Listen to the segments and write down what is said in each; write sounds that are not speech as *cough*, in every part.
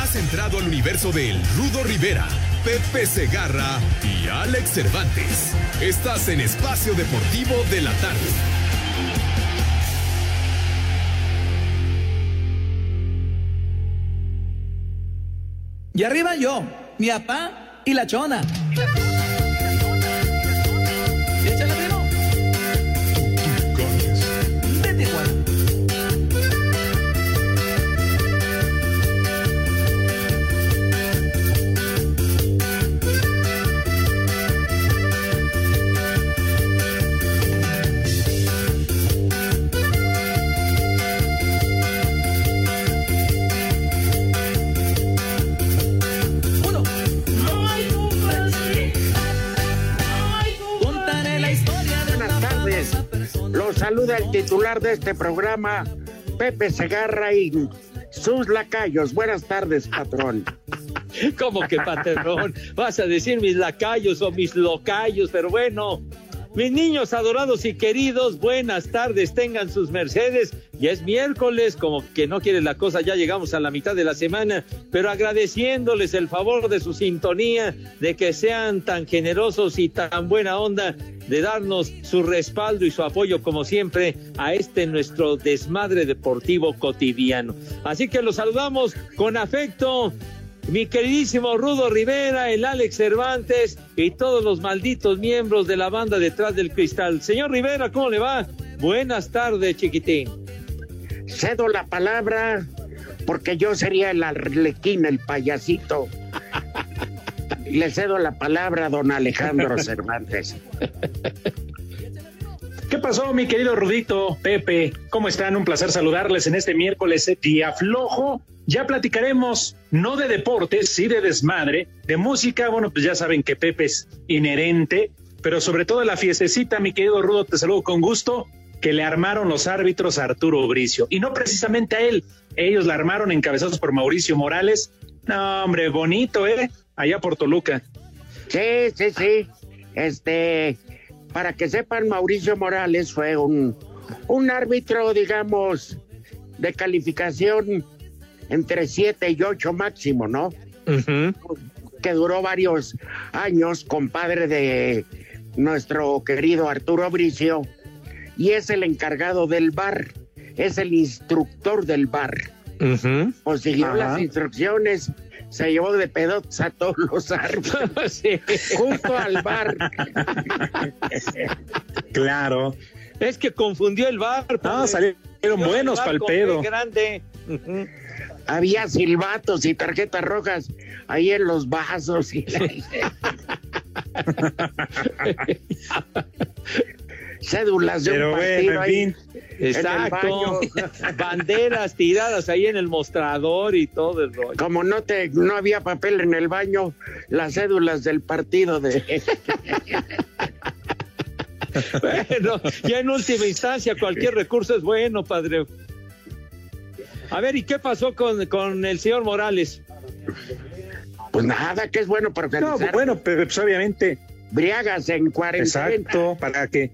Has entrado al universo de El Rudo Rivera, Pepe Segarra y Alex Cervantes. Estás en Espacio Deportivo de la Tarde. Y arriba yo, mi papá y la chona. Saluda el titular de este programa, Pepe Segarra y sus lacayos. Buenas tardes, patrón. *laughs* ¿Cómo que patrón? Vas a decir mis lacayos o mis locayos, pero bueno. Mis niños adorados y queridos, buenas tardes, tengan sus mercedes. Ya es miércoles, como que no quiere la cosa, ya llegamos a la mitad de la semana, pero agradeciéndoles el favor de su sintonía, de que sean tan generosos y tan buena onda, de darnos su respaldo y su apoyo, como siempre, a este nuestro desmadre deportivo cotidiano. Así que los saludamos con afecto mi queridísimo Rudo Rivera, el Alex Cervantes y todos los malditos miembros de la banda detrás del cristal. Señor Rivera, ¿cómo le va? Buenas tardes, chiquitín. Cedo la palabra porque yo sería el arlequín, el payasito. *laughs* Le cedo la palabra a don Alejandro Cervantes. *laughs* ¿Qué pasó, mi querido Rudito, Pepe? ¿Cómo están? Un placer saludarles en este miércoles eh, día flojo. Ya platicaremos, no de deportes, sí de desmadre, de música, bueno, pues ya saben que Pepe es inherente, pero sobre todo la fiestecita, mi querido Rudo, te saludo con gusto, que le armaron los árbitros a Arturo Bricio. Y no precisamente a él, ellos la armaron encabezados por Mauricio Morales. No, hombre, bonito, ¿eh? Allá por Toluca. Sí, sí, sí. Este, para que sepan, Mauricio Morales fue un, un árbitro, digamos, de calificación entre 7 y 8 máximo, ¿no? Que duró varios años, compadre de nuestro querido Arturo Bricio, y es el encargado del bar, es el instructor del bar. O siguió Ajá. las instrucciones, se llevó de pedotes a todos los árbitros, *laughs* Sí. junto al bar. Claro. Es que confundió el bar. Ah, pobre. salieron buenos el pa'l con pedo. Grande. Había silbatos y tarjetas rojas ahí en los vasos. Y *laughs* Cédulas de Pero un bueno, partido en ahí fin. en el Exacto. *laughs* Banderas tiradas ahí en el mostrador y todo el rollo. Como no te no había papel en el baño, las cédulas del partido de *laughs* Bueno, ya en última instancia cualquier recurso es bueno, padre. A ver, ¿y qué pasó con, con el señor Morales? pues nada, que es bueno para No, organizar bueno, pero pues obviamente, briagas en cuarentena. exacto, para que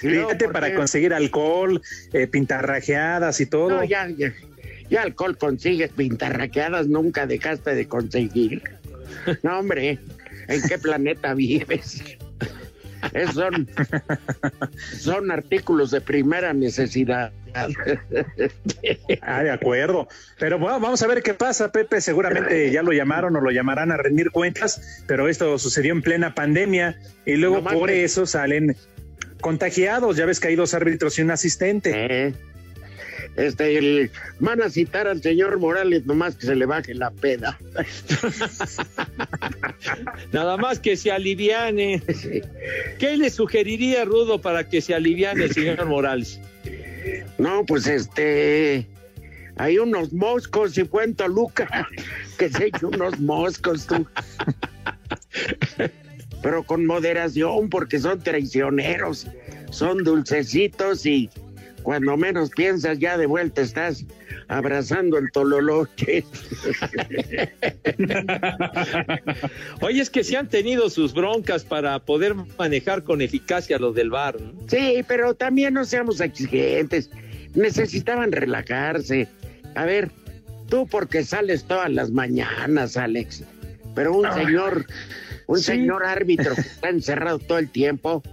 Fíjate ¿por para conseguir alcohol, eh, pintarrajeadas y todo. No, ya, ya, ya alcohol consigues, pintarraqueadas nunca dejaste de conseguir. No, hombre, ¿en qué planeta vives? Esos son, son artículos de primera necesidad. Ah, de acuerdo. Pero bueno, vamos a ver qué pasa, Pepe. Seguramente ya lo llamaron o lo llamarán a rendir cuentas, pero esto sucedió en plena pandemia y luego No por eso salen contagiados. Ya ves que hay dos árbitros y un asistente. Eh, Este, el- van a citar al señor Morales nomás que se le baje la peda. *laughs* Nada más que se aliviane. ¿Qué le sugeriría, Rudo, para que se aliviane el señor Morales? No, pues este. Hay unos moscos y fue en Toluca *laughs* que se echó unos moscos tú. Pero con moderación, porque son traicioneros, son dulcecitos y cuando menos piensas ya de vuelta estás abrazando el tololoche. *laughs* Oye, es que se han tenido sus broncas para poder manejar con eficacia lo del bar. ¿no? Sí, pero también no seamos exigentes. Necesitaban relajarse. A ver, tú porque sales todas las mañanas, Alex. Pero un señor, un señor árbitro que está encerrado todo el tiempo,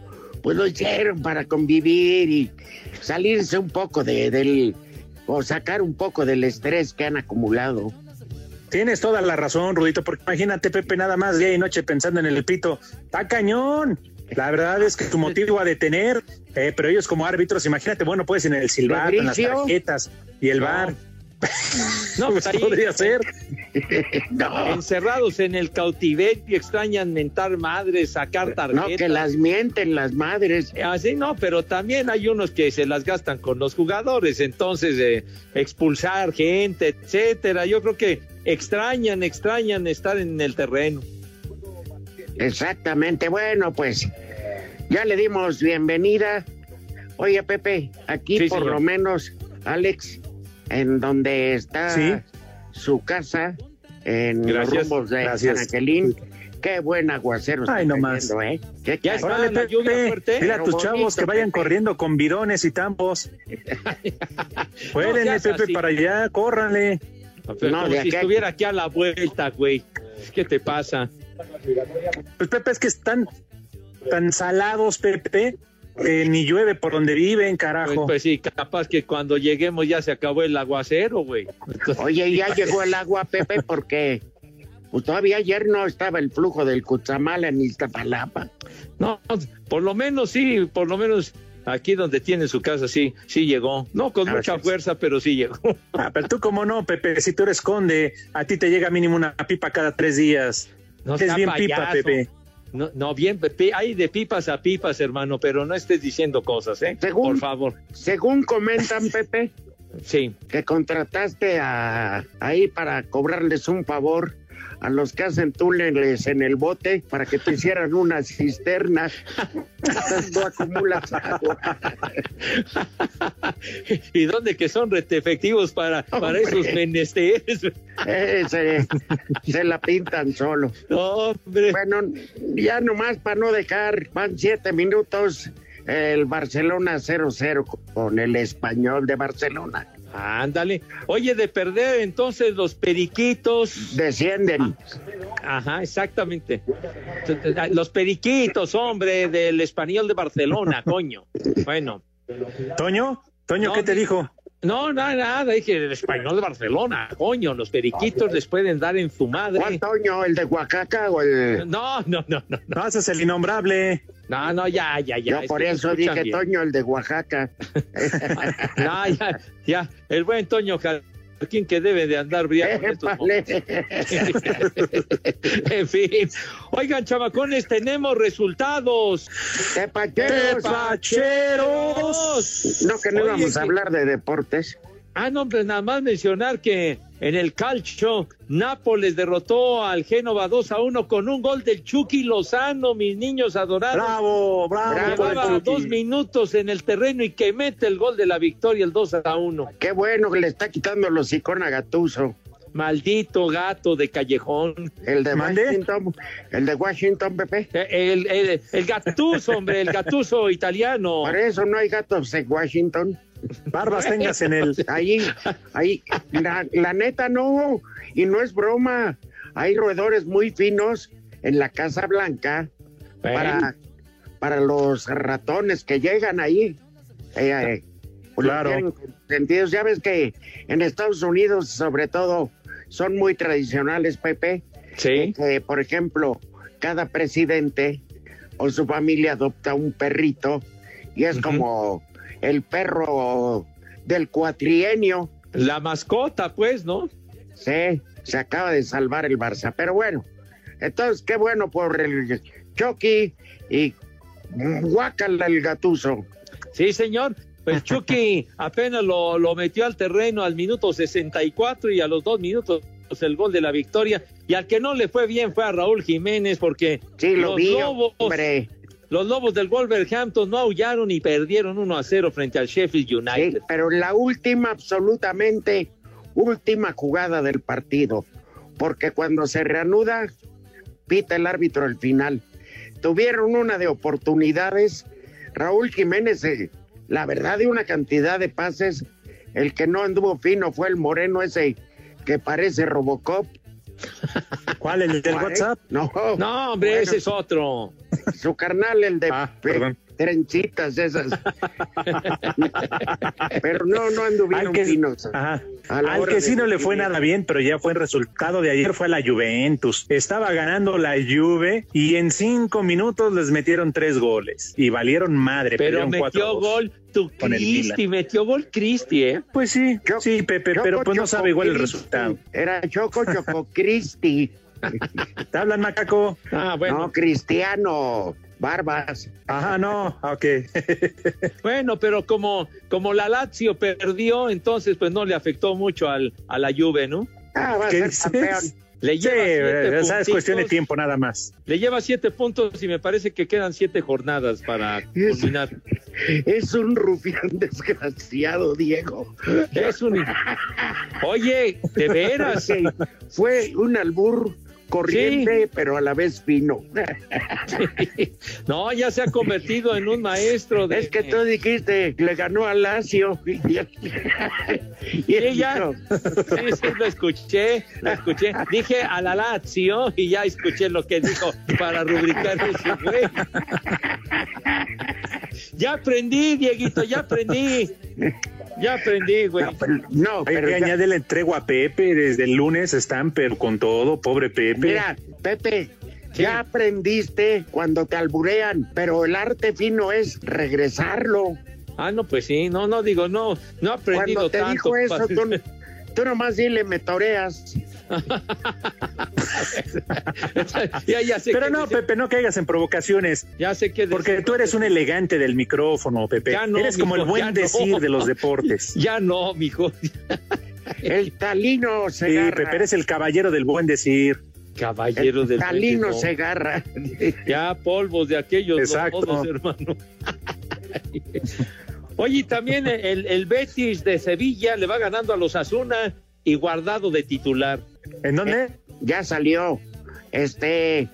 pues lo hicieron para convivir y salirse un poco de, del o sacar un poco del estrés que han acumulado. Tienes toda la razón, Rudito, porque imagínate, Pepe, nada más día y noche pensando en el pito. ¡Está cañón! La verdad es que tu motivo a detener, eh, pero ellos como árbitros, imagínate, bueno, pues en el silbato, en las tarjetas y el bar. *laughs* No, pues ahí- podría ser. *laughs* No, Encerrados en el cautiverio, extrañan mentar madres, sacar tarjetas. no, que las mienten las madres. Así no, pero también hay unos que se las gastan con los jugadores, entonces eh, expulsar gente, etcétera. Yo creo que extrañan, extrañan estar en el terreno. Exactamente. Bueno, pues ya le dimos bienvenida. Oye, Pepe, aquí Sí, por señor. lo menos, Alex, en donde está Sí. su casa, en Gracias, los rumbos de gracias. San Angelín. Qué buen aguacero está Ay, no más. cayendo, ¿eh? Qué Ya está. Órale, la lluvia fuerte. dile a tus bonito, chavos que vayan Pepe. corriendo con bidones y tambos. *laughs* Seas Pepe, así. para allá, córranle. Pero No, como si acá- estuviera aquí a la vuelta, güey. ¿Qué te pasa? Pues Pepe, es que están tan salados, Pepe, que ni llueve por donde viven, Pues, carajo. pues sí, capaz que cuando lleguemos ya se acabó el aguacero, güey. Entonces, Oye, ya llegó el agua, Pepe, porque pues, todavía ayer no estaba el flujo del Cutzamala en Iztapalapa. no, por lo menos sí, por lo menos aquí donde tiene su casa sí, sí llegó. No con mucha fuerza, pero sí llegó. *laughs* Ah, pero tú cómo no, Pepe, si tú eres conde, a ti te llega mínimo una pipa cada tres días. No es bien pipa. Pepe. No, no, bien, Pepe, hay de pipas a pipas, hermano, pero no estés diciendo cosas, ¿eh? Según- Por favor. Según comentan, Pepe, Sí. que contrataste a, ahí para cobrarles un favor a los que hacen túneles en el bote para que te hicieran una cisterna. Tú acumulas agua. *laughs* ¿Y dónde que son efectivos para, para Hombre. esos menesteres? Eh, se, se la pintan solo. Hombre. Bueno, ya nomás para no dejar, van siete minutos. El Barcelona 0-0 con el español de Barcelona. Ándale. Oye, de perder entonces los periquitos. Descienden. Ajá, exactamente. Los periquitos, hombre, del español de Barcelona, coño. Bueno. Toño, Toño, No, ¿qué te di- dijo? No, nada, nada, dije el español de Barcelona, coño, los periquitos les pueden dar en su madre. ¿Cuál Toño? ¿El de Oaxaca o el.? No, no, no, no, No haces el innombrable. no, no, ya, ya, ya. Yo por es que eso dije bien. Toño, el de Oaxaca. *laughs* No, ya, ya, el buen Toño Jarquín que debe de andar briago en estos. *laughs* *laughs* En fin. Oigan, chamacones, tenemos resultados. Tepacheros. ¡Tepacheros! No, que no Oye, íbamos a que- hablar de deportes. Ah, no, pues nada más mencionar que en el calcio, Nápoles derrotó al Génova 2 a 1 con un gol del Chucky Lozano, mis niños adorados. Bravo, bravo. Bravo, dos minutos en el terreno y que mete el gol de la victoria, el 2 a 1. Qué bueno que le está quitando los hocicón a Gatuso. Maldito gato de callejón. El de. Washington. El de Washington, Pepe. Eh, El, el, el gatuso, hombre, el gatuso italiano. Por eso no hay gatos en Washington. Barbas tengas en el. Ahí, ahí, la, la neta no, y no es broma. Hay roedores muy finos en la Casa Blanca para, para los ratones que llegan ahí. Eh, eh, pues Claro. Sentidos. Ya ves que en Estados Unidos, sobre todo, son muy tradicionales, Pepe. Sí. por ejemplo, cada presidente o su familia adopta un perrito y es como el perro del cuatrienio. La mascota, pues, ¿no? Sí, se acaba de salvar el Barça. Pero bueno, entonces qué bueno por el Chucky y guácala el gatuso. Sí, señor. Pues *laughs* Chucky apenas lo, lo metió al terreno al minuto 64 y a los dos minutos el gol de la victoria. Y al que no le fue bien fue a Raúl Jiménez porque Sí, lo los, vi, lobos, hombre. Los lobos del Wolverhampton no aullaron y perdieron 1 a 0 frente al Sheffield Sí, United. pero la última, absolutamente última jugada del partido, porque cuando se reanuda, pita el árbitro al final. Tuvieron una de oportunidades. Raúl Jiménez, eh, la verdad, de una cantidad de pases. El que no anduvo fino fue el moreno ese que parece Robocop. *laughs* ¿Cuál? ¿El del WhatsApp? No, No, hombre, Bueno, ese es otro. su carnal, el de Ah, perdón. trencitas esas. *laughs* pero no, no anduvieron Al que, finos. ajá. Al que sí no le fue nada bien, pero ya fue el resultado de ayer, fue a la Juventus. Estaba ganando la Juve y en cinco minutos les metieron tres goles y valieron madre. Pero metió 4-2. gol tu Cristi, metió gol Cristi, ¿eh? Pues sí, sí, Pepe, Choco, pero pues no sabe igual el resultado. Era Choco Choco Cristi. *laughs* ¿Te hablan, macaco? Ah, bueno. No, Cristiano. Barbas. Ajá, no, ok. *laughs* Bueno, pero como, como la Lazio perdió, entonces pues no le afectó mucho al, a la Juve, ¿no? Ah, va a ¿Qué ser campeón. Le Sí, lleva siete esa es cuestión de tiempo nada más. Le lleva siete puntos y me parece que quedan siete jornadas para Es- culminar. Es un rufián desgraciado, Diego. Es un... *laughs* Oye, de veras. Sí, Fue un albur corriente, pero a la vez fino. No, ya se ha convertido en un maestro de... Es que tú dijiste, le ganó a Lazio. Y Sí, ya. Sí, sí, lo escuché, lo escuché. Dije a la Lazio y ya escuché lo que dijo para rubricar ese güey. Ya aprendí, Dieguito, ya aprendí. Ya aprendí, güey. No, pero, no, pero que ya- añade la entrega a Pepe, desde el lunes están, pero con todo, pobre Pepe. Mira, Pepe, ya aprendiste cuando te alburean, pero el arte fino es regresarlo. Ah, no, pues sí, no, no digo, no, no he aprendido Cuando te tanto. dijo eso, tú, *laughs* tú nomás dile, me toreas. Ya, ya sé Pero no. Pepe, no caigas en provocaciones. Ya sé que Porque tú eres un elegante del micrófono, Pepe. Ya no, eres como el buen no. decir de los deportes. *laughs* Ya no, mijo. El talino se Sí, agarra. Pepe, eres el caballero del buen decir. Caballero del talino buen se agarra. Ya polvos de aquellos Exacto. hermano. *laughs* Oye, también el, el Betis de Sevilla le va ganando a los Asuna y guardado de titular. ¿En dónde? Ya salió. Este.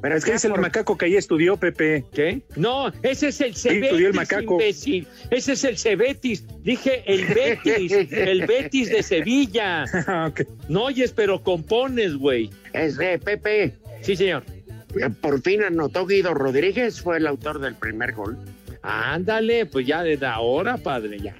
Pero es que es el por- macaco que ahí estudió, Pepe. ¿Qué? No, ese es el Cebetis, estudió el macaco. imbécil. Ese es el Cebetis. Dije el Betis, *laughs* el Betis de Sevilla. Ah. No oyes, pero compones, güey. Este, Pepe, Sí, señor. eh, por fin anotó Guido Rodríguez, fue el autor del primer gol. Ándale, pues ya desde ahora, padre, ya.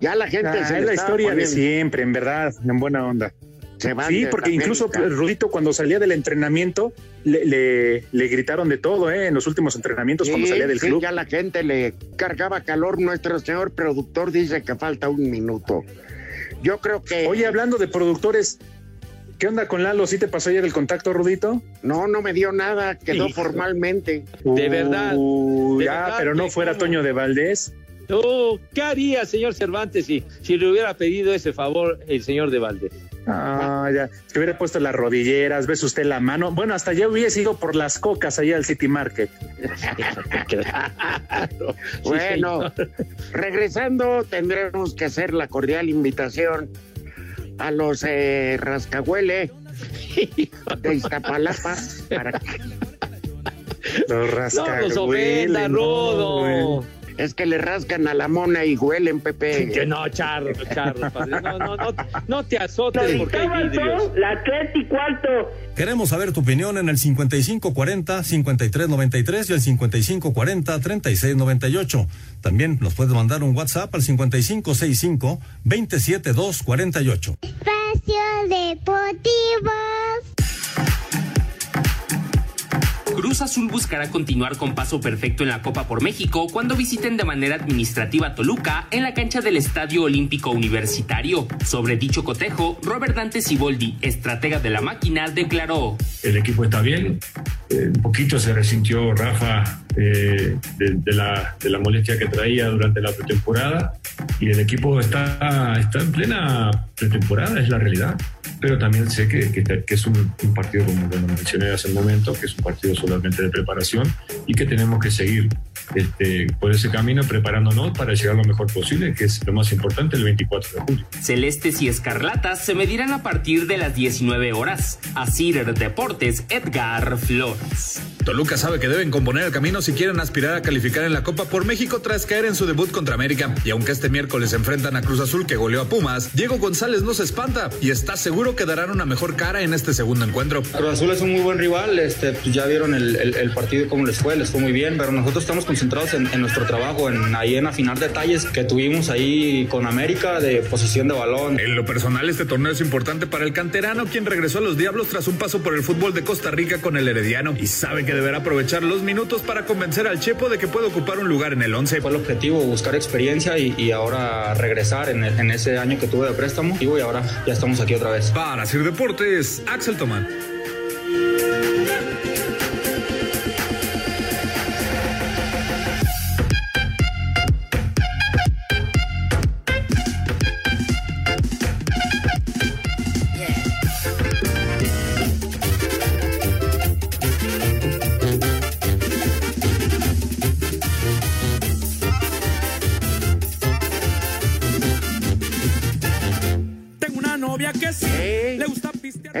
Ya la gente Ah, se es la historia de siempre, en verdad, en buena onda. se van Sí, porque la incluso América. Rudito cuando salía del entrenamiento le, le- le gritaron de todo, ¿eh? En los últimos entrenamientos cuando salía del sí, club. ya la gente le cargaba calor. Nuestro señor productor dice que falta un minuto. Yo creo que. Oye, hablando de productores, ¿qué onda con Lalo? ¿Sí te pasó ayer el contacto, Rudito? No, no me dio nada, quedó Hijo. formalmente. De verdad, Uh, de ya, verdad, pero no fuera ¿Cómo? Toño de Valdés. Tú, ¿qué haría, señor Cervantes, si, si le hubiera pedido ese favor el señor de Valdés? Ah, ya. Que hubiera puesto las rodilleras, ves usted la mano. Bueno, hasta ya hubiese ido por las cocas allá al City Market. Claro. Sí, Bueno, señor. regresando, tendremos que hacer la cordial invitación a los eh, rascahuele de Iztapalapa para que Los No rascahuele. nos ofenda, no, Rodo. güey. Es que le rascan a la mona y huelen, Pepe. *laughs* Que no, charro, charro, padre. No, no, no, no te azotes porque hay vidrios. La tres y cuarto. Queremos saber tu opinión en el 5540-5393 y el 5540-3698. También nos puedes mandar un WhatsApp al 5565-27248. Espacio Deportivo. Cruz Azul buscará continuar con paso perfecto en la Copa por México cuando visiten de manera administrativa Toluca en la cancha del Estadio Olímpico Universitario. Sobre dicho cotejo, Robert Dante Siboldi, estratega de la máquina, declaró: El equipo está bien, eh, un poquito se resintió Rafa eh, de, la, de molestia que traía durante la pretemporada y el equipo está en plena pretemporada, es la realidad. Pero también sé que, que, es un, partido, como lo mencioné hace un momento, que es un partido solamente de preparación y que tenemos que seguir este, por ese camino preparándonos para llegar lo mejor posible, que es lo más importante el 24 de julio. Celestes y Escarlatas se medirán a partir de las 19 horas. Así Deportes, Edgar Flores. Toluca sabe que deben componer el camino si quieren aspirar a calificar en la Copa por México tras caer en su debut contra América. Y aunque este miércoles se enfrentan a Cruz Azul que goleó a Pumas, Diego González no se espanta y está seguro que darán una mejor cara en este segundo encuentro. Cruz Azul es un muy buen rival, este, pues ya vieron el, el, el partido cómo les fue, les fue muy bien, pero nosotros estamos concentrados en, en, nuestro trabajo, en ahí en afinar detalles que tuvimos ahí con América de posesión de balón. En lo personal, este torneo es importante para el canterano, quien regresó a los Diablos tras un paso por el fútbol de Costa Rica con el Herediano y sabe que deberá aprovechar los minutos para convencer al Chepo de que puede ocupar un lugar en el 11. Fue el objetivo, buscar experiencia y, y ahora regresar en, el, en, ese año que tuve de préstamo y ahora ya estamos aquí otra vez. Para Sir Deportes, Axel Tomán.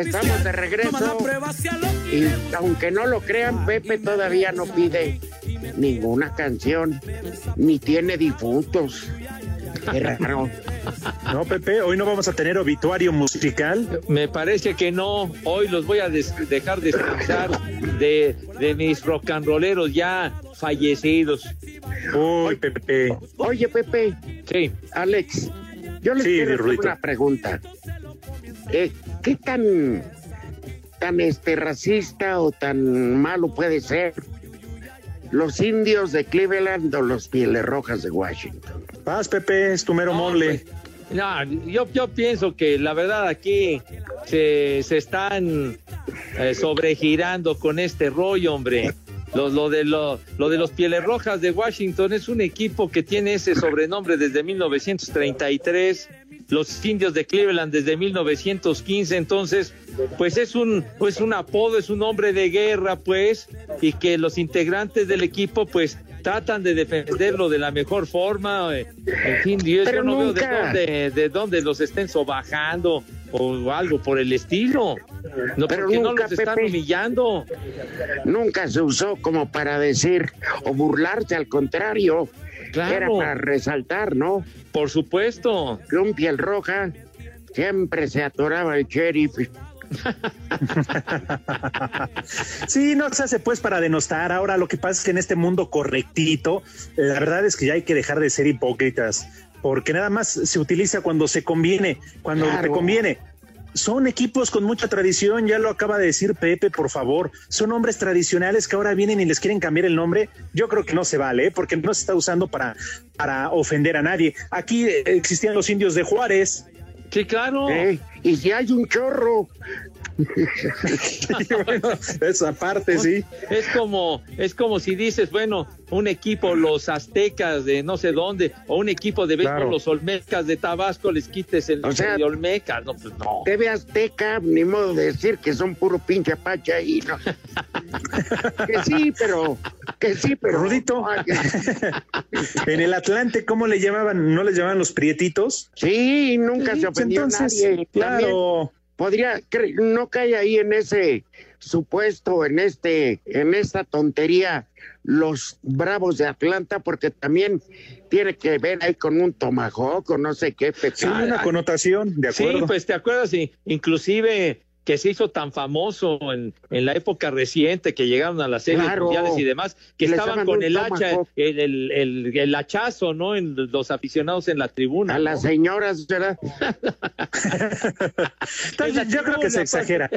Estamos de regreso. Y aunque no lo crean, Pepe todavía no pide ninguna canción, ni tiene difuntos. Qué raro. No, Pepe, hoy no vamos a tener obituario musical. Me parece que no. Hoy los voy a des dejar descansar de, de mis rock and rolleros ya fallecidos. Uy, Pepe. Oye, Pepe. Sí. Alex, yo les sí, quiero hacer una pregunta. Eh, ¿Qué tan, tan este, racista o tan malo puede ser los indios de Cleveland o los pieles rojas de Washington? Paz, Pepe, es tu mero no, mole. Pues, no, yo, yo pienso que la verdad aquí se, se están eh, sobregirando con este rollo, hombre. Lo, lo, de lo, lo, de los Pieles Rojas de Washington es un equipo que tiene ese sobrenombre desde 1933 los indios de Cleveland desde 1915, entonces, pues es un, pues un apodo, es un hombre de guerra, pues, y que los integrantes del equipo, pues, tratan de defenderlo de la mejor forma. En fin, yo, yo no nunca... veo de dónde, de dónde los estén sobajando o algo por el estilo. No, pero porque nunca, no los están Pepe, humillando. Nunca se usó como para decir o burlarse, al contrario. Claro. Era para resaltar, ¿no? Por supuesto. Que un piel roja siempre se atoraba el sheriff. sí, no se hace pues para denostar. Ahora lo que pasa es que en este mundo correctito, la verdad es que ya hay que dejar de ser hipócritas, porque nada más se utiliza cuando se conviene, cuando claro. te conviene. Son equipos con mucha tradición, ya lo acaba de decir Pepe, por favor. Son hombres tradicionales que ahora vienen y les quieren cambiar el nombre. Yo creo que no se vale, ¿eh? porque no se está usando para, para ofender a nadie. Aquí existían los indios de Juárez, Sí, claro. ¿Eh? Y si hay un chorro. bueno, *laughs* esa parte sí. Es como, es como si dices, bueno, un equipo, los aztecas de no sé dónde, o un equipo de béisbol, claro. los olmecas de Tabasco, les quites el o sea, de olmecas, no, pues no. TV Azteca, ni modo de decir que son puro pinche apache ahí, ¿no? *laughs* que sí, pero, que sí, pero. Rudito, *laughs* en el Atlante, ¿cómo le llamaban? ¿No les llamaban los prietitos? Sí, nunca sí, se ofendió entonces, nadie. Claro. Podría, cre- no cae ahí en ese supuesto, en este, en esta tontería, los Bravos de Atlanta, porque también tiene que ver ahí con un tomahawk o no sé qué. Sí, una connotación, de Sí, acuerdo. pues te acuerdas, y inclusive que se hizo tan famoso en, en la época reciente que llegaron a las series Claro. mundiales y demás, que Les estaban con el hacha, el, el, el- el hachazo, ¿no? En los aficionados en la tribuna. A ¿no? las señoras, ¿verdad? *laughs* Entonces, yo creo que se exagera.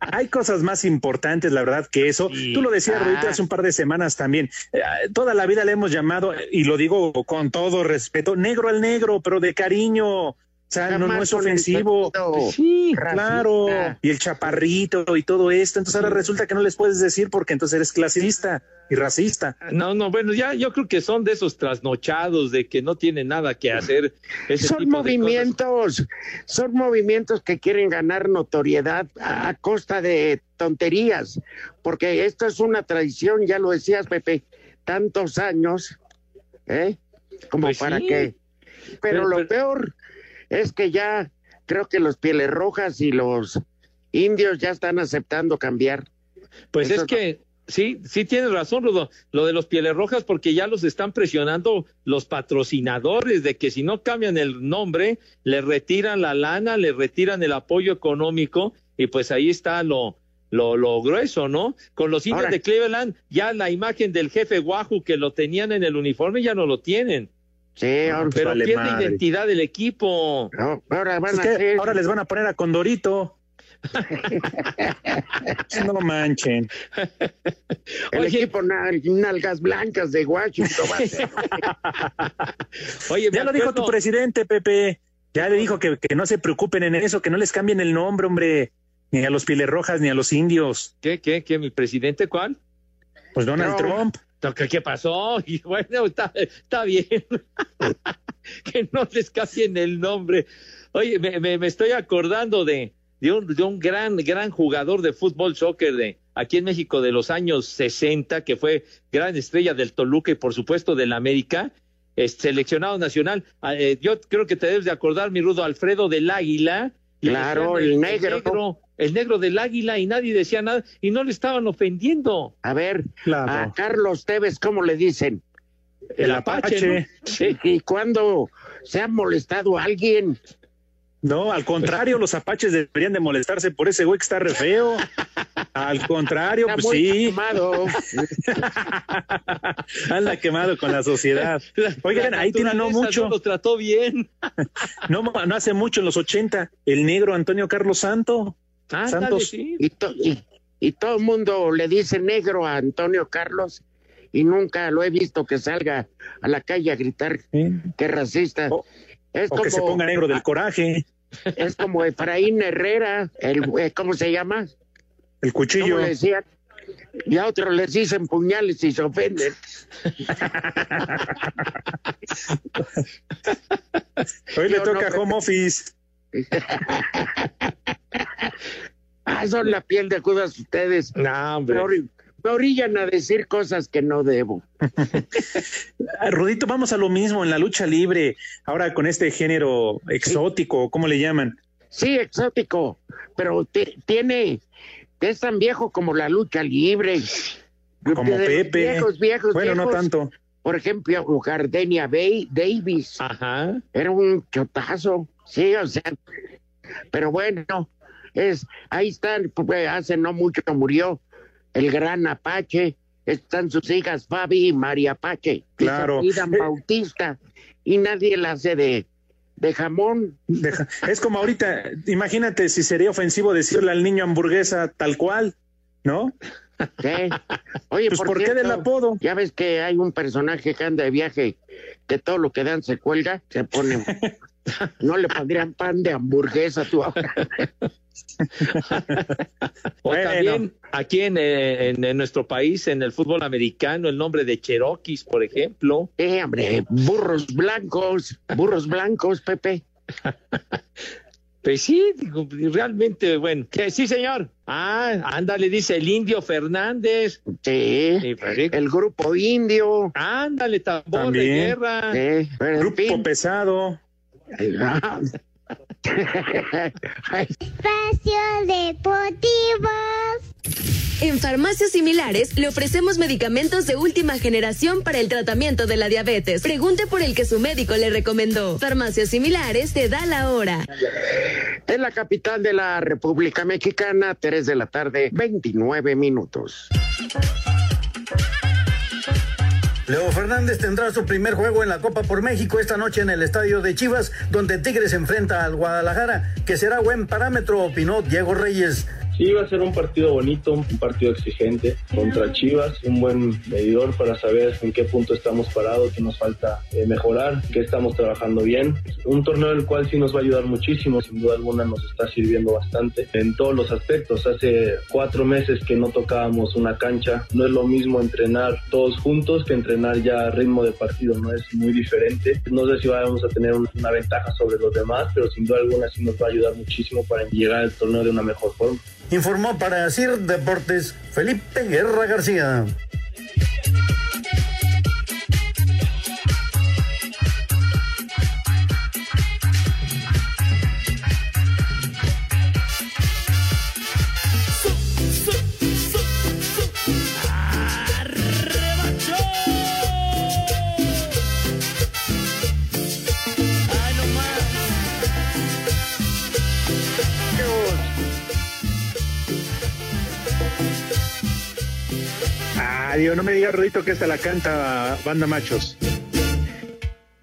Hay cosas más importantes, la verdad, que eso. Tú lo decías, Ah. Hace un par de semanas también. Eh, toda la vida le hemos llamado, y lo digo con todo respeto, negro al negro, pero de cariño. O sea, no, no es ofensivo. Sí, racista. claro. Y el chaparrito y todo esto. Entonces ahora resulta que no les puedes decir porque entonces eres clasista y racista. No, no, bueno, ya yo creo que son de esos trasnochados de que no tienen nada que hacer. Ese son tipo de cosas. movimientos, son movimientos que quieren ganar notoriedad a, a costa de tonterías, porque esto es una tradición, ya lo decías, Pepe, tantos años, ¿eh? Como Pues para sí. que. Pero, Pero- lo pero- peor es que ya creo que los pieles rojas y los indios ya están aceptando cambiar. Pues Eso es que sí, sí tienes razón, Rudo, lo de los pieles rojas, porque ya los están presionando los patrocinadores de que si no cambian el nombre, le retiran la lana, le retiran el apoyo económico, y pues ahí está lo, lo, lo grueso, ¿no? Con los indios Ahora- de Cleveland, ya la imagen del jefe Wahoo que lo tenían en el uniforme ya no lo tienen. Sí, ahora, Pero vale pierde madre. identidad del equipo. no, ahora van Es a que hacer. ahora les van a poner a Condorito. *laughs* no manchen. El Oye. equipo nal- nalgas blancas de Washington. *laughs* Oye, Ya lo dijo tu presidente, Pepe. Ya le dijo que, que no se preocupen en eso, que no les cambien el nombre, hombre. Ni a los pieles rojas, ni a los indios. ¿Qué, qué, qué, mi presidente cuál? Pues Donald. Trump. ¿Qué, pasó? *laughs* Y bueno, está, bien. *laughs* que no les cambien el nombre. Oye, me, estoy acordando de, de, un, de un gran, gran jugador de fútbol soccer de aquí en México de los años 60, que fue gran estrella del Toluca y por supuesto del América, es seleccionado nacional. Ah, eh, yo creo que te debes de acordar, mi rudo Alfredo del Águila. Claro, decían el negro. negro, el negro del Águila y nadie decía nada y no le estaban ofendiendo. A ver, Claro. a Carlos Tevez, ¿cómo le dicen? El Apache. Apache. ¿no? Sí. ¿Y cuándo se ha molestado a alguien? No, al contrario, los apaches deberían de molestarse por ese güey que está re feo. Al contrario, Está pues muy sí, quemado. *laughs* anda quemado con la sociedad. Oigan, La ahí tiene no mucho, no lo trató bien. no, no hace mucho, en los 80, el negro Antonio Carlos Santo. Ándale, Santos. sí. Y, to- y, y todo el mundo le dice negro a Antonio Carlos y nunca lo he visto que salga a la calle a gritar ¿eh? que racista. O- es O que se ponga negro del coraje, Es como Efraín Herrera, el, eh, ¿cómo se llama? el ¿Cómo cuchillo. le decían? Y a otros les dicen puñales y se ofenden. Hoy le Yo toca no, home office. *laughs* Ah, son la piel de Judas ustedes. No, hombre. ori- me orillan a decir cosas que no debo. *laughs* Rudito, vamos a lo mismo en la lucha libre, ahora con este género exótico, ¿cómo le llaman? Sí, exótico, pero ti- tiene, es tan viejo como la lucha libre. Como De Pepe. Viejos, viejos, Bueno, no tanto. Por ejemplo, Gardenia Bay Davis. Ajá. Era un chotazo. Sí, o sea, pero bueno, es, ahí están, pues, hace no mucho murió el gran Apache, están sus hijas Fabi y María Apache, que Claro. se. *laughs* Bautista, y nadie la hace de, de jamón. Deja- Es como ahorita, imagínate si sería ofensivo decirle al niño hamburguesa tal cual, ¿no? ¿sí? Oye, Pues, ¿por qué cierto, del apodo? Ya ves que hay un personaje que anda de viaje, que todo lo que dan se cuelga, se pone... *laughs* No le pondrían pan de hamburguesa tú ahora. *laughs* O Bueno. también aquí en, eh, en, en nuestro país, en el fútbol americano, el nombre de Cherokees, por ejemplo. Eh, hombre, burros blancos, burros blancos, Pepe. *laughs* Pues sí, digo, realmente, bueno. ¿Qué? Sí, señor. Ah, ándale, dice el indio Fernández. Sí, Sí, pues el grupo indio. Ándale, tambor También. de guerra. Sí, Grupo fin, pesado. Espacio Deportivo. En farmacias similares le ofrecemos medicamentos de última generación para el tratamiento de la diabetes. Pregunte por el que su médico le recomendó. Farmacias similares te da la hora. En la capital de la República Mexicana, 3 de la tarde, 29 minutos. Leo Fernández tendrá su primer juego en la Copa por México esta noche en el estadio de Chivas, donde Tigres enfrenta al Guadalajara, que será buen parámetro, opinó Diego Reyes. Sí, va a ser un partido bonito, un partido exigente contra Chivas, un buen medidor para saber en qué punto estamos parados, qué nos falta eh, mejorar, qué estamos trabajando bien. Un torneo el cual sí nos va a ayudar muchísimo, sin duda alguna nos está sirviendo bastante en todos los aspectos. Hace cuatro meses que no tocábamos una cancha, no es lo mismo entrenar todos juntos que entrenar ya a ritmo de partido, no es muy diferente. No sé si vamos a tener una ventaja sobre los demás, pero sin duda alguna sí nos va a ayudar muchísimo para llegar al torneo de una mejor forma. Informó para CIR Deportes Felipe Guerra García. Ah, Dios, no me diga Rodito que esta la canta Banda Machos.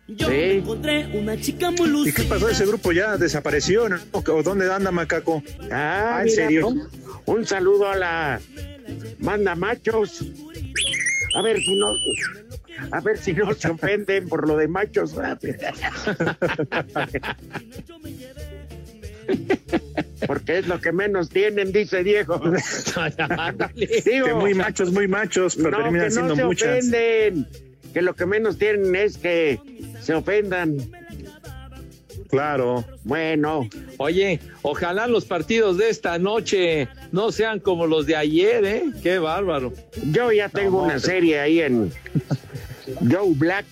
Yo encontré una chica muy ¿Y qué pasó? ¿Ese grupo ya desapareció? ¿no? ¿O dónde anda Macaco? Ah, ¿en mira, serio? Un, un saludo a la banda machos. A ver si no, a ver si no se ofenden por lo de machos. *laughs* *laughs* Porque es lo que menos tienen, dice Diego. *laughs* Que muy machos, muy machos, pero no, terminan que siendo no se muchas. ofenden. Que lo que menos tienen es que se ofendan. Claro. Bueno. Oye, ojalá los partidos de esta noche no sean como los de ayer, ¿eh? Qué bárbaro. Yo ya tengo una serie ahí en Joe Black,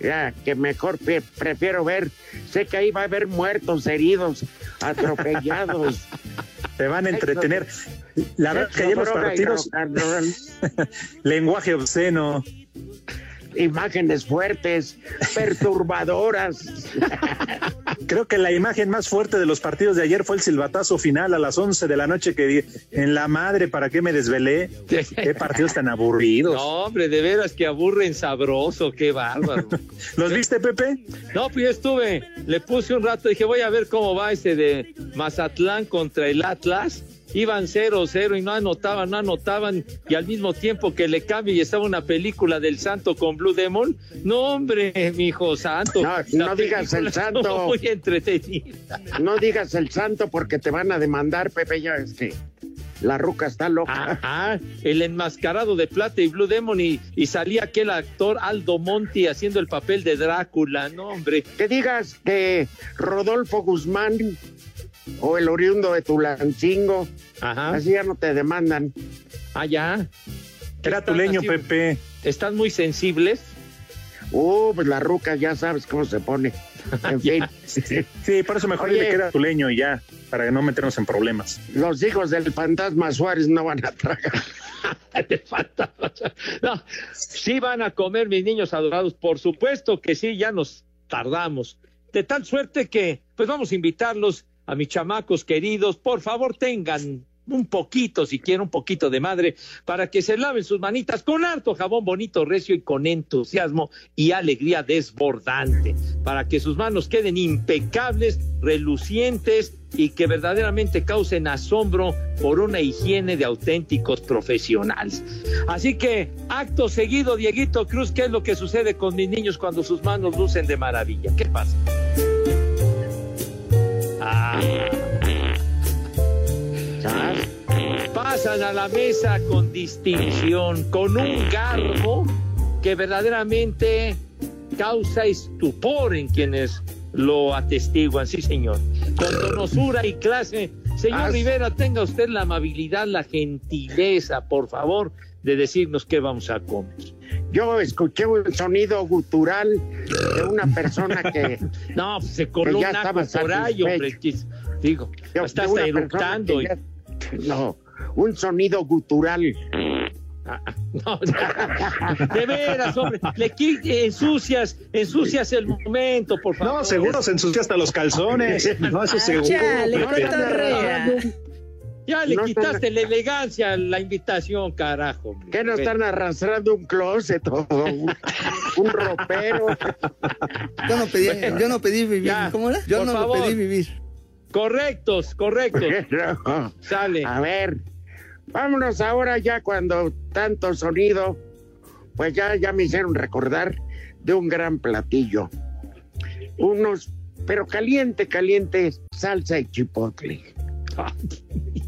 ya, que mejor pre- prefiero ver. Sé que ahí va a haber muertos, heridos, atropellados. *laughs* Te van a entretener. La verdad que Sexo, ayer los droga y partidos, *laughs* lenguaje obsceno. Imágenes fuertes, perturbadoras. *laughs* Creo que la imagen más fuerte de los partidos de ayer fue el silbatazo final a las 11 de la noche que di en la madre, ¿para qué me desvelé? Qué partidos tan aburridos. No, hombre, de veras que aburren sabroso, qué bárbaro. *laughs* ¿Los viste, Pepe? No, pues yo estuve, le puse un rato, dije, voy a ver cómo va ese de Mazatlán contra el Atlas. Iban 0-0 y no anotaban, no anotaban, y al mismo tiempo que le cambio y estaba una película del santo con Blue Demon. No, hombre, mi hijo santo. No, digas el santo. Muy entretenida. No digas el santo porque te van a demandar, Pepe. Ya es que la ruca está loca. Ah, el enmascarado de plata y Blue Demon y, y salía aquel actor Aldo Monti haciendo el papel de Drácula, no hombre. Que digas que Rodolfo Guzmán o el oriundo de Tulancingo, así ya no te demandan. Ah, ya. Era tuleño, así? Pepe. ¿Están muy sensibles? Uh, pues la ruca ya sabes cómo se pone. En *laughs* fin. Sí, por eso mejor Oye. dile que era tuleño y ya, para no meternos en problemas. Los hijos del fantasma Suárez no van a tragar. *laughs* No, sí van a comer mis niños adorados, por supuesto que sí, ya nos tardamos. De tal suerte que, pues vamos a invitarlos a mis chamacos queridos, por favor tengan un poquito, si quieren, un poquito de madre, para que se laven sus manitas con harto jabón bonito, recio y con entusiasmo y alegría desbordante, para que sus manos queden impecables, relucientes y que verdaderamente causen asombro por una higiene de auténticos profesionales. Así que, acto seguido, Dieguito Cruz, ¿qué es lo que sucede con mis niños cuando sus manos lucen de maravilla? ¿Qué pasa? Ah. Pasan a la mesa con distinción, con un garbo que verdaderamente causa estupor en quienes lo atestiguan, sí señor. Con donosura y clase. Señor Rivera, tenga usted la amabilidad, la gentileza, por favor, de decirnos qué vamos a comer. yo escuché un sonido gutural de una persona que. no, pues se coló un ajo por ahí, hombre. Digo, una hasta eructando. ya- No, un sonido gutural. No, de veras, hombre, le ensucias, ensucias el momento, por favor. No, seguro se ensucia hasta los calzones. No, eso seguro. Chale. Ya le No quitaste la elegancia a la invitación, carajo. hombre. ¿Qué no están arrastrando un closet o un, un ropero? Yo no pedí, yo no pedí vivir. Ya, ¿Cómo era? Yo no favor. pedí vivir. Correctos, correctos. *laughs* No. Sale. A ver, vámonos ahora ya cuando tanto sonido, pues ya, ya me hicieron recordar de un gran platillo. Unos, pero caliente, caliente, salsa y chipotle. *laughs*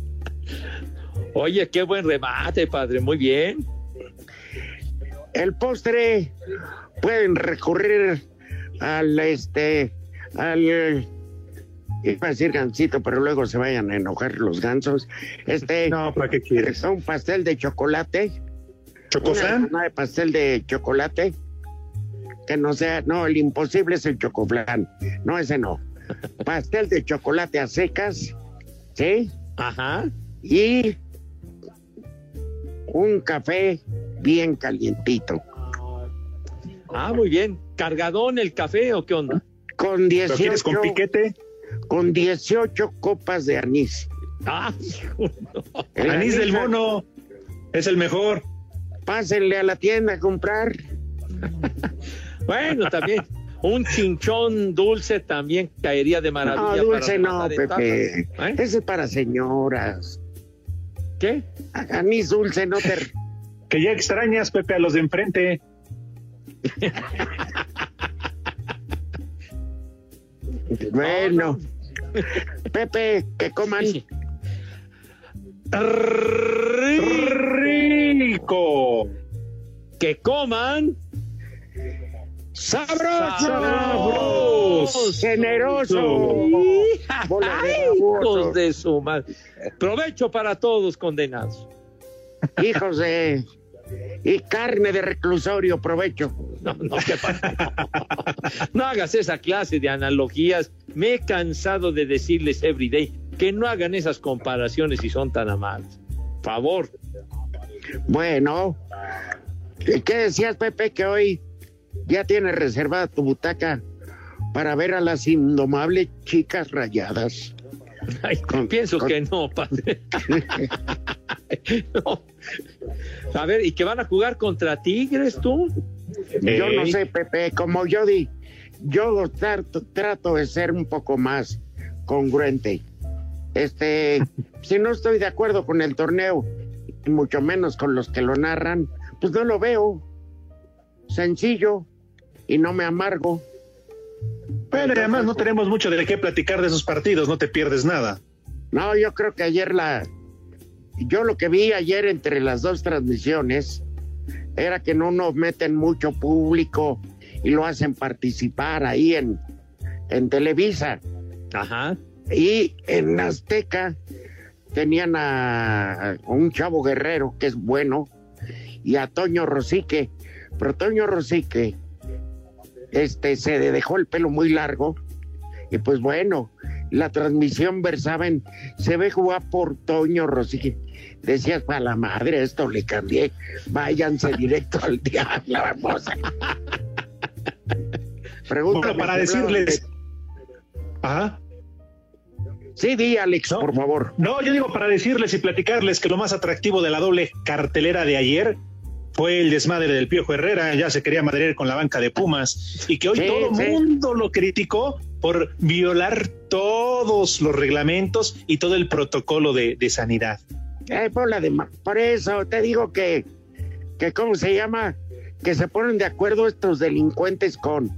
Oye, qué buen remate, padre. Muy bien. El postre pueden recurrir al este, al iba a decir gansito, pero luego se vayan a enojar los gansos. Este, *laughs* No, ¿para qué quieres? un pastel de chocolate. ¿Chocoflan? Una de pastel de chocolate. Que no sea, no, el imposible es el chocoflan. No, ese no. *laughs* Pastel de chocolate a secas, ¿sí? Ajá. Y un café bien calientito. Ah, muy bien. ¿Cargadón el café o qué onda? Con ¿Lo 18, quieres con piquete? con 18 copas de anís. Ah, El Anís del mono. Es el mejor. Pásenle a la tienda a comprar. bueno, también. Un chinchón dulce también caería de maravilla. No, dulce para no, Pepe. ¿Eh? Ese es para señoras. ¿Qué? Anís dulce no te... *laughs* Que ya extrañas, Pepe, a los de enfrente. *laughs* Bueno. Pepe, que coman. Sí, sí. ¡Rico! Que coman. ¡Sabroso! ¡Sabroso! ¡Generoso! Bola de ¡Ay, babosos. hijos de su madre! Provecho para todos condenados. Hijos de... Y carne de reclusorio, provecho. No, no, ¿qué pasa? *laughs* No hagas esa clase de analogías. Me he cansado de decirles everyday que no hagan esas comparaciones si son tan amables. Favor. Bueno. ¿Y ¿Qué decías, Pepe, que hoy ya tienes reservada tu butaca para ver a las indomables chicas rayadas? Ay, Con- pienso con- que no, padre. *laughs* No. A ver, ¿y que van a jugar contra Tigres tú? Yo no Ey. sé, Pepe, como yo di, yo trato, trato de ser un poco más congruente. Este, *laughs* si no estoy de acuerdo con el torneo, y mucho menos con los que lo narran, pues no lo veo. Sencillo y no me amargo. Bueno, y además no tenemos mucho de qué platicar de esos partidos, no te pierdes nada. No, yo creo que ayer la. Yo lo que vi ayer entre las dos transmisiones era que no nos meten mucho público y lo hacen participar ahí en, en Televisa. Ajá. Y en Azteca tenían a, a un chavo guerrero que es bueno y a Toño Rosique. Pero Toño Rosique este, se dejó el pelo muy largo y pues bueno, la transmisión versaba en se ve guapo Toño Rosique. Decías, para la madre, esto le cambié. Váyanse directo al *laughs* diablo, vamos. Pregúntame Bueno, para decirles. de- Ajá. Sí, di, Alex, No. por favor. No, yo digo para decirles y platicarles que lo más atractivo de la doble cartelera de ayer fue el desmadre del Piojo Herrera, ya se quería madrear con la banca de Pumas y que hoy Sí, todo el sí. mundo lo criticó por violar todos los reglamentos y todo el protocolo de, de sanidad. Eh, de ma- Por eso te digo que, que, ¿cómo se llama? Que se ponen de acuerdo estos delincuentes con,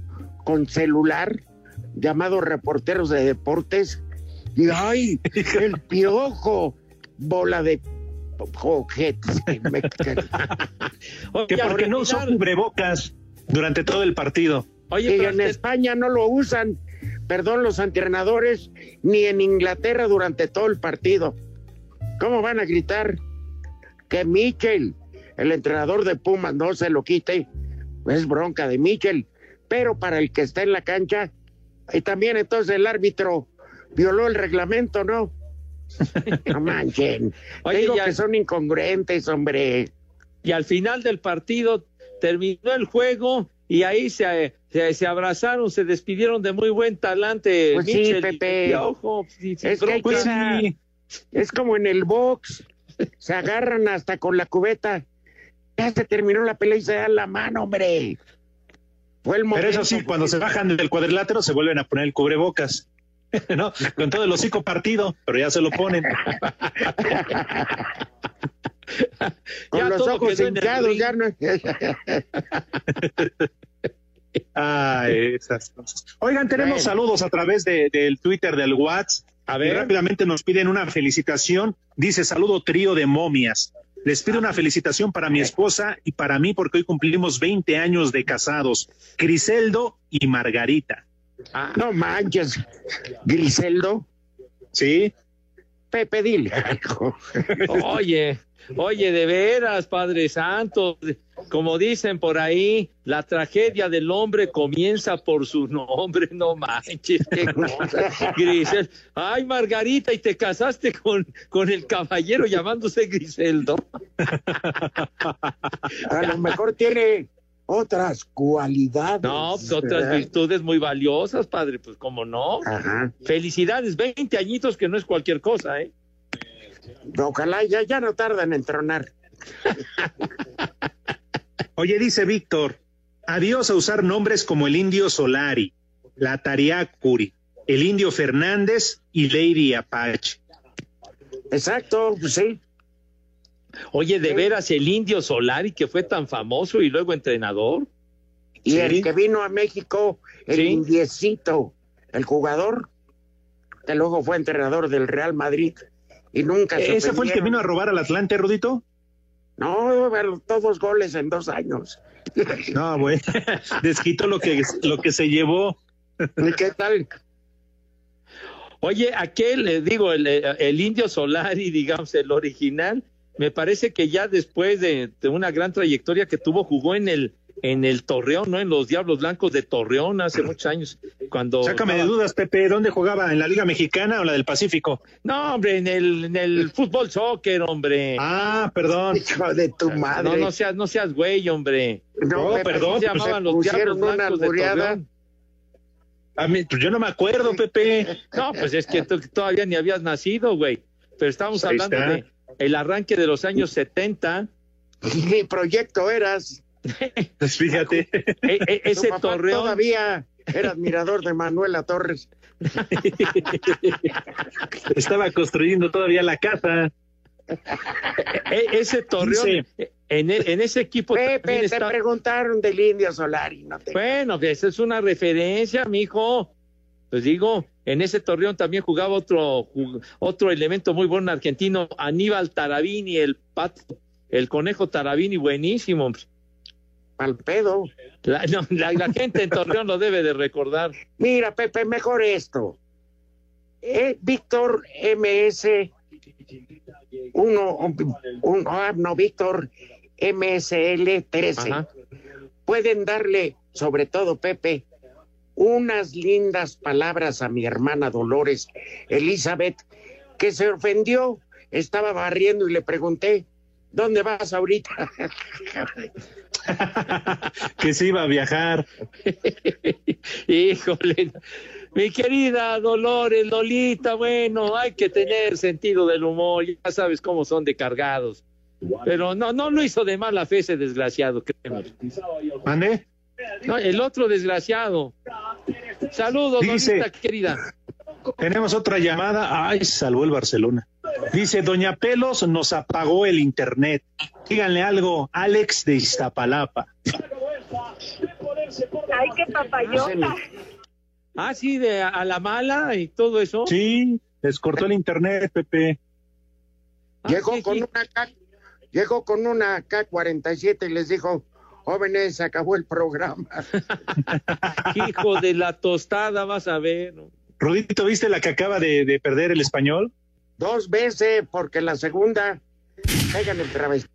con celular, llamados reporteros de deportes. Y ¡ay! *laughs* El piojo, bola de que Oye, *laughs* porque no usó cubrebocas durante todo el partido. Oye, Y pero en España no lo usan, perdón, los entrenadores, ni en Inglaterra durante todo el partido. ¿Cómo van a gritar que Michel, el entrenador de Pumas no se lo quite, es bronca de Michel. Pero para el que está en la cancha, y también entonces el árbitro violó el reglamento, ¿no? *laughs* No manchen. Oye, Digo ya- que son incongruentes, hombre. Y al final del partido terminó el juego y ahí se, se, se abrazaron, se despidieron de muy buen talante. Pues sí, y Pepe. Sí, Es que que- es como en el box, se agarran hasta con la cubeta. Ya se terminó la pelea y se dan la mano, hombre. Fue el Pero momento. eso sí, cuando se bajan del cuadrilátero se vuelven a poner el cubrebocas. *laughs* ¿No? Con todo el hocico partido, pero ya se lo ponen. con ya los ojos hinchados, ya no. Ah, esas cosas. Oigan, tenemos Bueno. saludos a través de- del Twitter del WhatsApp. A ver. rápidamente nos piden una felicitación. Dice saludo trío de momias. Les pido una felicitación para mi esposa y para mí porque hoy cumplimos 20 años de casados. Griseldo y Margarita. Ah, No manches, Griseldo. Sí. Pepe, dile algo. Oye, oye, de veras, Padre Santo, como dicen por ahí, la tragedia del hombre comienza por su nombre, no manches, qué cosa. Grisel. Ay, Margarita, y te casaste con, con el caballero llamándose Griseldo. A lo mejor tiene otras cualidades. No, pues, otras virtudes muy valiosas, padre, pues cómo no. Ajá. Felicidades, 20 añitos que no es cualquier cosa, ¿eh? Ojalá ya, ya no tardan en tronar. *laughs* Oye, dice Víctor, adiós a usar nombres como el indio Solari, la Tariacuri, el indio Fernández y Lady Apache. Exacto, pues sí. Oye, de veras, el indio Solari que fue tan famoso y luego entrenador. Y Sí. el que vino a México, el Sí. indiecito, el jugador, que luego fue entrenador del Real Madrid y nunca se ¿Ese fue el que vino a robar al Atlante, Rudito? No, pero todos goles en dos años. *laughs* No, güey. *laughs* Desquitó lo que, lo que se llevó. ¿Y qué tal? Oye, aquel, eh, digo, el, eh, el indio Solari, *laughs* digamos, el original, me parece que ya después de, de una gran trayectoria que tuvo, jugó en el en el Torreón, ¿no? En los Diablos Blancos de Torreón hace muchos años. Cuando Sácame de dudas, Pepe, ¿dónde jugaba? ¿En la Liga Mexicana o la del Pacífico? No, hombre, en el, en el fútbol soccer, hombre. Ah, perdón. *laughs* Hijo de tu madre. No, no seas, no seas güey, hombre. No, Pepe, perdón, Se pues, llamaban se los Diablos Blancos de. Torreón. A mí, pues yo no me acuerdo, Pepe. No, pues es que tú todavía ni habías nacido, güey. Pero estamos Ahí hablando está. de el arranque de los años 70. Mi proyecto eras. Pues fíjate. E- e- ese papá Torreón. todavía era admirador de Manuela Torres. Estaba construyendo todavía la casa. e- ese Torreón. En, e- en ese equipo Pepe, te está. preguntaron del Indio Solari, no te... Bueno, que esa es una referencia, mijo. Pues digo, en ese Torreón también jugaba otro otro elemento muy bueno argentino, Aníbal Tarabini, el pato, el conejo Tarabini, buenísimo. Al pedo. La, no, la- la gente en Torreón lo debe de recordar. Mira, Pepe, mejor esto. Eh, Víctor MS, uno, un, ah, no, Víctor MSL 13. Ajá. Pueden darle, sobre todo Pepe, unas lindas palabras a mi hermana Dolores Elizabeth, que se ofendió, estaba barriendo y le pregunté, ¿dónde vas ahorita? *laughs* que se iba a viajar. *laughs* Híjole, mi querida Dolores, Lolita, bueno, hay que tener sentido del humor, ya sabes cómo son de cargados. Pero no, no lo hizo de mala fe ese desgraciado, créeme. ¿Mande? No, el otro desgraciado. Saludos, Dice- querida. Tenemos otra llamada. Ay, salvó el Barcelona. Dice, Doña Pelos nos apagó el internet. Díganle algo, Alex de Iztapalapa. Ay, qué papayota. Ah, sí, de a, a la mala y todo eso. Sí, les cortó el internet, Pepe. Ah, Llegó sí, con sí. una K, llegó con una K-47 y les dijo, jóvenes, se acabó el programa. *laughs* Hijo de la tostada, vas a ver. ¿no? Rudito, ¿viste la que acaba de, de perder el español? Dos veces, porque la segunda pegan el través.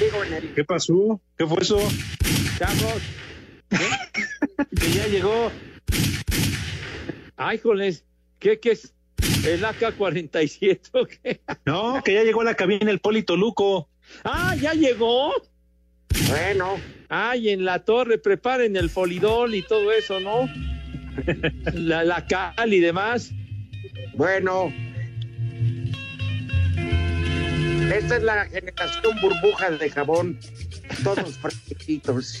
Digo, en el- ¿Qué pasó? ¿Qué fue eso? Chavos, ¿eh? que ya llegó. Ay, joles, ¿qué, qué es? ¿El AK-47 o qué? No, que ya llegó a la cabina el Polito Luco. Ah, ¿ya llegó? Bueno. Ay, en la torre preparen el folidol y todo eso, ¿no? *laughs* La, la cal y demás. Bueno. Esta es la generación burbujas de jabón. Todos *laughs* fresquitos.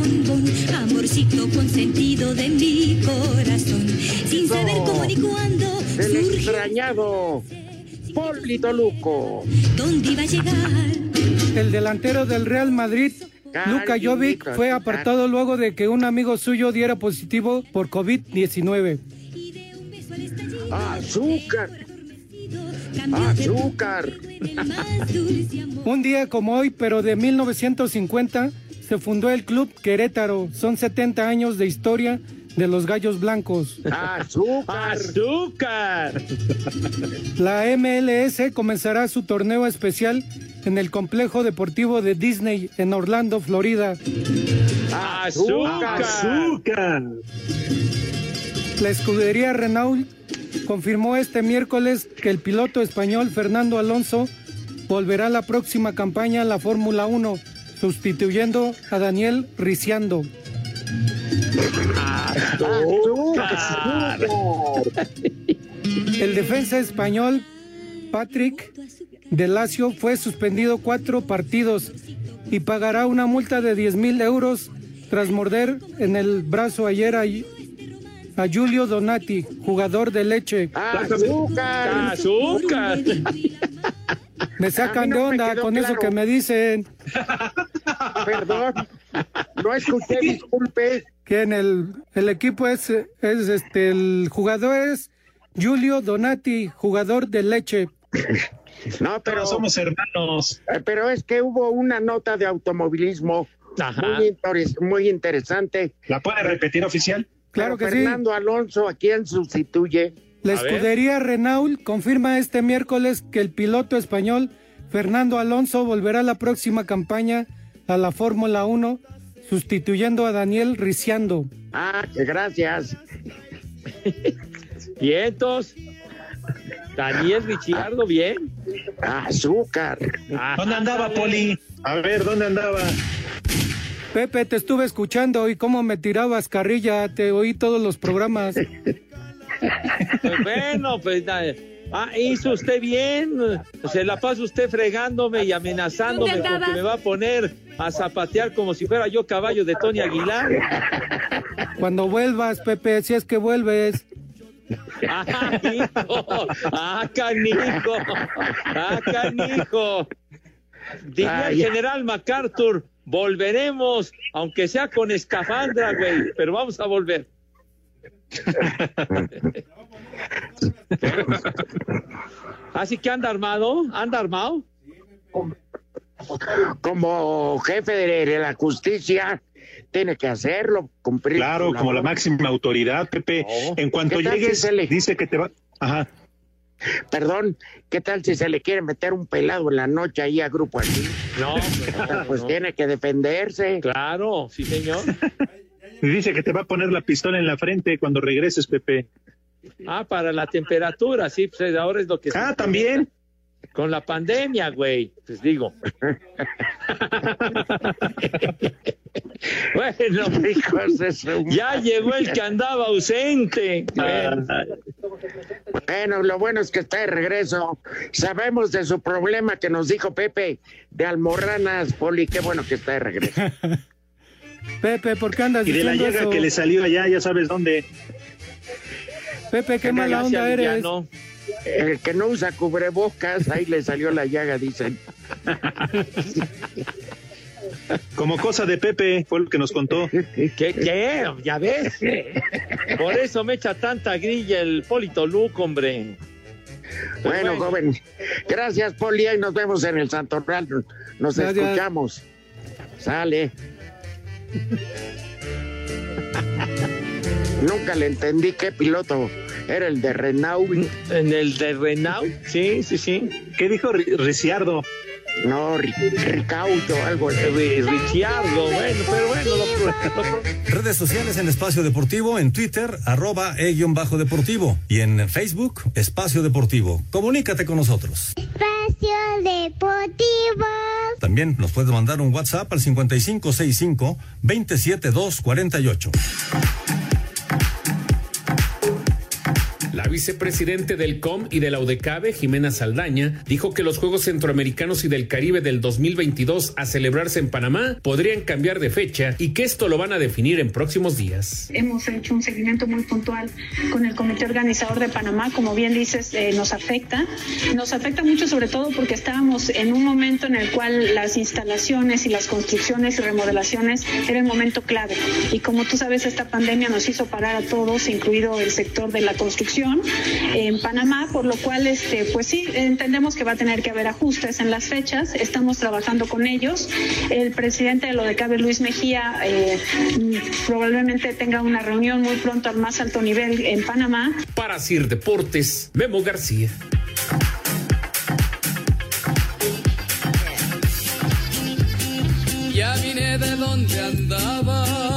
amorcito consentido de mi corazón, sin saber cómo ni cuándo El extrañado Polito Luco. dónde iba a llegar. El delantero del Real Madrid, Luka Jovic, fue apartado luego de que un amigo suyo diera positivo por COVID-19. Azúcar. Azúcar. Un día como hoy, pero de 1950, se fundó el Club Querétaro. Son 70 años de historia de los Gallos Blancos. Azúcar. Azúcar. La MLS comenzará su torneo especial en el complejo deportivo de Disney en Orlando, Florida. Azúcar. Azúcar. La escudería Renault confirmó este miércoles que el piloto español Fernando Alonso volverá a la próxima campaña en la Fórmula 1, sustituyendo a Daniel Ricciando. El defensa español Patrick de Lazio fue suspendido cuatro partidos y pagará una multa de 10 mil euros tras morder en el brazo ayer a, a Giulio Donati, jugador de leche. Azúcar. Azúcar. Me sacan no de onda con eso que me dicen. *laughs* Perdón. No escuché, disculpe. Que en el, el equipo es, es este, el jugador es Giulio Donati, jugador de leche. No, pero. Todos somos hermanos. Eh, Pero es que hubo una nota de automovilismo muy, interes- muy interesante. ¿La puede repetir oficial? Claro que sí. Fernando Alonso, ¿a quién sustituye? La A ver. escudería Renault confirma este miércoles que el piloto español Fernando Alonso volverá a la próxima campaña a la Fórmula 1, sustituyendo a Daniel Ricciando. Ah, que gracias. *laughs* Vientos. Daniel Ricciardo, bien. Azúcar. ¿Dónde andaba, Poli? A ver, ¿dónde andaba? Pepe, te estuve escuchando y cómo me tirabas carrilla, te oí todos los programas. Pues bueno, pues ah, hizo usted bien. Se la pasa usted fregándome y amenazándome porque me va a poner a zapatear como si fuera yo caballo de Tony Aguilar. Cuando vuelvas, Pepe, si es que vuelves. Ah, hijo. Ah, canijo. Ah, canijo. Diría el general MacArthur, volveremos, aunque sea con escafandra, güey, pero vamos a volver. *laughs* Así que anda armado, anda armado. Como jefe de, de la justicia, tiene que hacerlo, cumplir. Claro, como la máxima autoridad, Pepe. En cuanto ¿Qué tal si llegues, se le- dice que te va. Ajá. Perdón, ¿qué tal si se le quiere meter un pelado en la noche ahí a grupo así? No, *laughs* no, Pues no. tiene que defenderse. Claro, sí, señor. Y dice que te va a poner la pistola en la frente cuando regreses, Pepe. Ah, para la temperatura, sí, pues ahora es lo que... Ah, también. Con la pandemia, güey, pues digo. *laughs* bueno, Hijos de su ya llegó el que andaba ausente. Bueno, Bueno, lo bueno es que está de regreso. Sabemos de su problema que nos dijo Pepe de almorranas, Poli. Qué bueno que está de regreso. *laughs* Pepe, ¿por qué andas Y de la eso? que le salió allá, ya sabes dónde. Pepe, qué mala onda eres. El que no usa cubrebocas, ahí le salió la llaga, dicen. Como cosa de Pepe, fue lo que nos contó. ¿Qué? ¿Qué? ¿Ya ves? Por eso me echa tanta grilla el Polito Luco, hombre. Bueno, joven, gracias, Poli, y nos vemos en el Santoral. Nos Gracias. escuchamos. Sale. Nunca le entendí qué piloto era el de Renault. En el de Renault, sí, sí, sí. ¿Qué dijo Ri- Ricciardo? No, Ri- Ricaudo, algo así. Ri- Ricciardo, bueno, pero bueno, lo- lo- Redes sociales en Espacio Deportivo, en Twitter, arroba e-bajo deportivo y en Facebook, Espacio Deportivo. Comunícate con nosotros. Espacio Deportivo. También nos puedes mandar un WhatsApp al 5565-27248. La vicepresidente del COM y de la UDECABE, Jimena Saldaña, dijo que los Juegos Centroamericanos y del Caribe del 2022 a celebrarse en Panamá podrían cambiar de fecha y que esto lo van a definir en próximos días. Hemos hecho un seguimiento muy puntual con el comité organizador de Panamá, como bien dices, eh, nos afecta. Nos afecta mucho sobre todo porque estábamos en un momento en el cual las instalaciones y las construcciones y remodelaciones era el momento clave. Y como tú sabes, esta pandemia nos hizo parar a todos, incluido el sector de la construcción en Panamá, por lo cual, este, pues sí, entendemos que va a tener que haber ajustes en las fechas. Estamos trabajando con ellos. El presidente de lo de Cabe, Luis Mejía, eh, probablemente tenga una reunión muy pronto al más alto nivel en Panamá. Para Sir Deportes, Memo García. Ya vine de donde andaba.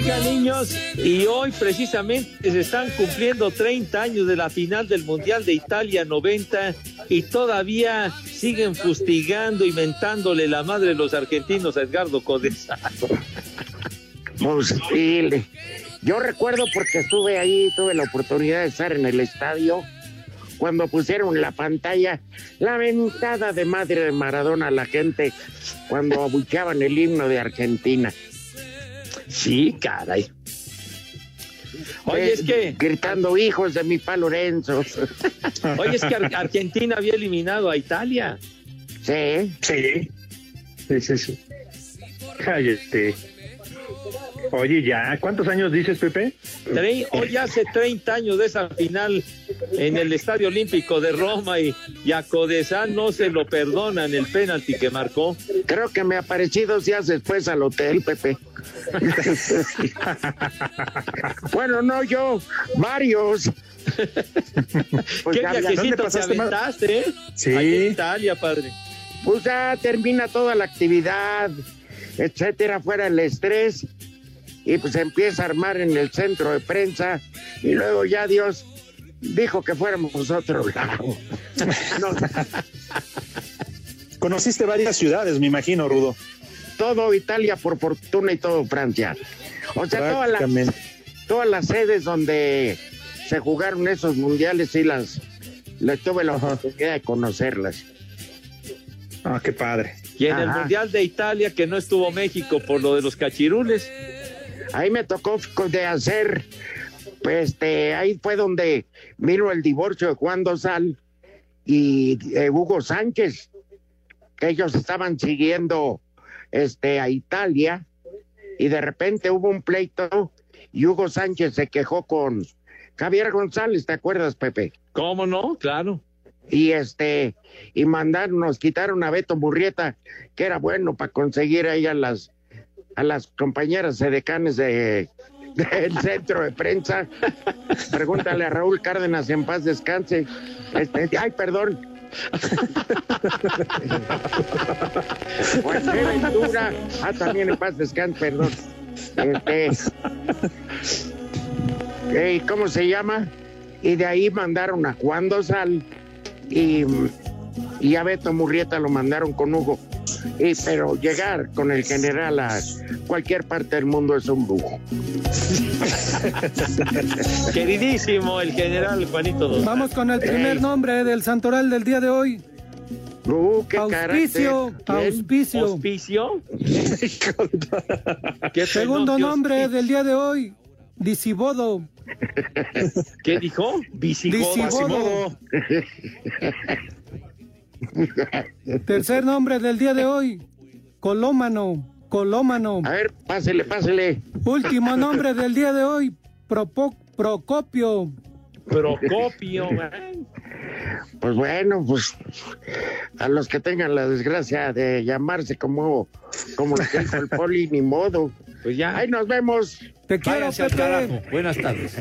Niños, y hoy precisamente se están cumpliendo 30 años de la final del Mundial de Italia 90 y todavía siguen fustigando y mentándole la madre de los argentinos a Edgardo Codesal. Posible. Yo recuerdo porque estuve ahí, tuve la oportunidad de estar en el estadio cuando pusieron la pantalla, la ventada de madre de Maradona a la gente cuando abucheaban el himno de Argentina. Sí, caray. Oye, Eh, es que Gritando, hijos de mi pa Lorenzo. *laughs* Oye, es que Ar- Argentina había eliminado a Italia. Sí. Sí. Sí, sí, sí. Cállate. Oye, ya, ¿cuántos años dices, Pepe? Tre- Hoy hace 30 años de esa final en el Estadio Olímpico de Roma y, y a Codesal no se lo perdonan el penalti que marcó. Creo que me aparecí dos días después al hotel, Pepe. *laughs* bueno, no yo, varios. Pues ¿Qué viajecito te aventaste, eh? Sí. Ahí en Italia, padre. Pues ya termina toda la actividad, etcétera, fuera el estrés, y pues empieza a armar en el centro de prensa, y luego ya Dios dijo que fuéramos nosotros. No, Conociste varias ciudades, me imagino, Rudo. todo Italia por fortuna y todo Francia. O sea, todas las, todas las sedes donde se jugaron esos mundiales y las, les tuve la oportunidad de conocerlas. Ah, qué padre. Y en el. Mundial de Italia, que no estuvo México por lo de los cachirules. Ahí me tocó de hacer, este, ahí fue donde vino el divorcio de Juan Dosal y eh, Hugo Sánchez, que ellos estaban siguiendo este, a Italia y de repente hubo un pleito y Hugo Sánchez se quejó con Javier González, ¿te acuerdas, Pepe? ¿Cómo no? Claro. Y este, y mandaron, nos quitaron a Beto Murrieta, que era bueno para conseguir ahí a las, a las compañeras edecanes de, del centro de prensa. Pregúntale a Raúl Cárdenas en paz descanse. Este, ay, perdón. Juan. Ventura, ah, también en paz descanse, perdón. Este, ¿Cómo se llama? Y de ahí mandaron a Juan Dosal y, y a Beto Murrieta lo mandaron con Hugo. Y, pero llegar con el general a cualquier parte del mundo es un lujo. *laughs* Queridísimo el general Juanito Dos. Vamos con el primer nombre del santoral del día de hoy. Uh, qué auspicio, auspicio. *laughs* ¿Auspicio? Segundo nombre del día de hoy, Disibodo. ¿Qué dijo? Visigodo. Visigodo. *laughs* *laughs* Tercer nombre del día de hoy, Colómano. Colómano. A ver, pásele, pásele. Último *laughs* nombre del día de hoy, Propo- Procopio. Procopio. *laughs* ¿eh? Pues bueno, pues a los que tengan la desgracia de llamarse como, como lo que dijo el poli, ni modo. Pues ya. Ahí nos vemos. Te quiero, Pepe. carajo. Buenas tardes.